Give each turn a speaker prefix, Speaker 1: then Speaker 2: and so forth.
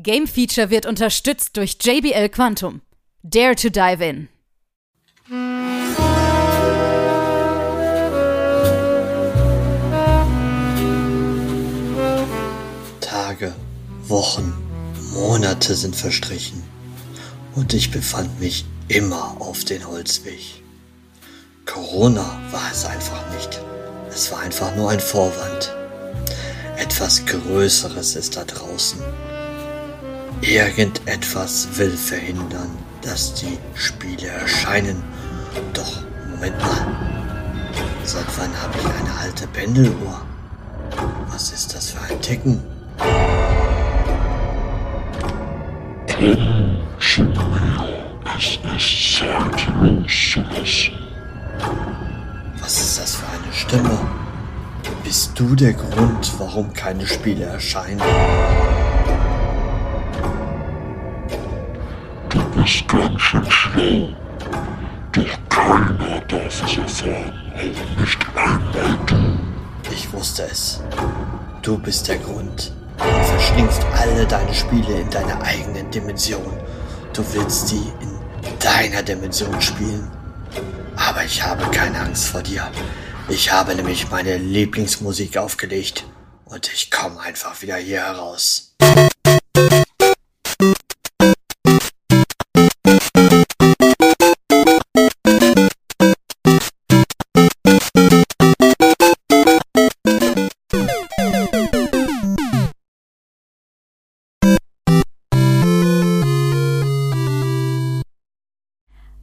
Speaker 1: Game Feature wird unterstützt durch JBL Quantum. Dare to dive in.
Speaker 2: Tage, Wochen, Monate sind verstrichen und ich befand mich immer auf den Holzweg. Corona war es einfach nicht. Es war einfach nur ein Vorwand. Etwas Größeres ist da draußen. Irgendetwas will verhindern, dass die Spiele erscheinen. Doch, Moment mal. Seit wann habe ich eine alte Pendeluhr? Was ist das für ein Ticken? Was ist das für eine Stimme? Bist du der Grund, warum keine Spiele erscheinen?
Speaker 3: Du bist ganz schön schlau. Doch keiner darf es erfahren, auch nicht einmal du.
Speaker 2: Ich wusste es. Du bist der Grund. Du verschlingst alle deine Spiele in deiner eigenen Dimension. Du willst sie in deiner Dimension spielen. Aber ich habe keine Angst vor dir. Ich habe nämlich meine Lieblingsmusik aufgelegt und ich komme einfach wieder hier heraus.